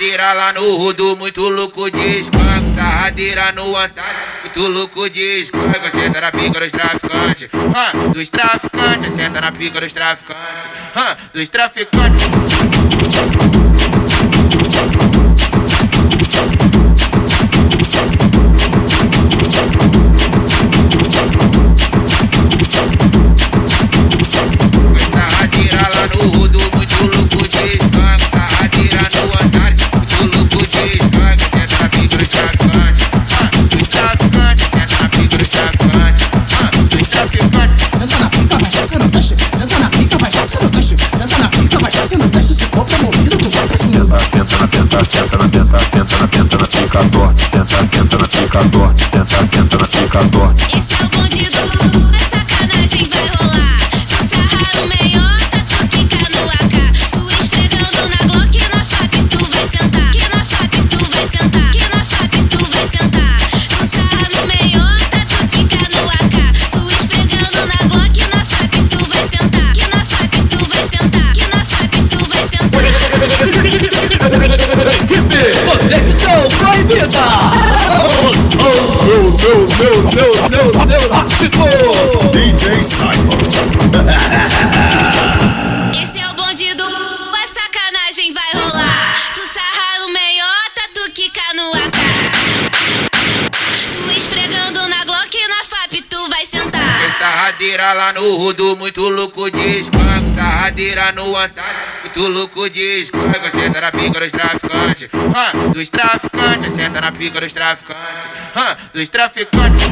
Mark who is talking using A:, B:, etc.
A: Sarradeira lá no rodo, muito louco de escanco. Sarradeira no Antário, muito louco de escanco. Senta na pica dos traficantes, ah, dos traficantes. Senta na pica dos traficantes, ah, dos traficantes.
B: Solta a mãozinha do teu pai pra cima.
C: Senta na tenta, senta na senta na na.
D: Meu,
E: Oh, meu, meu, meu, meu, meu, meu, meu,
F: DJ Simon.
A: Sarradeira lá no rodo, muito louco de escanco. Sarradeira no andar muito louco de escanco. Senta na pica dos traficantes, ah, dos traficantes. Senta na pica dos traficantes, ah, dos traficantes.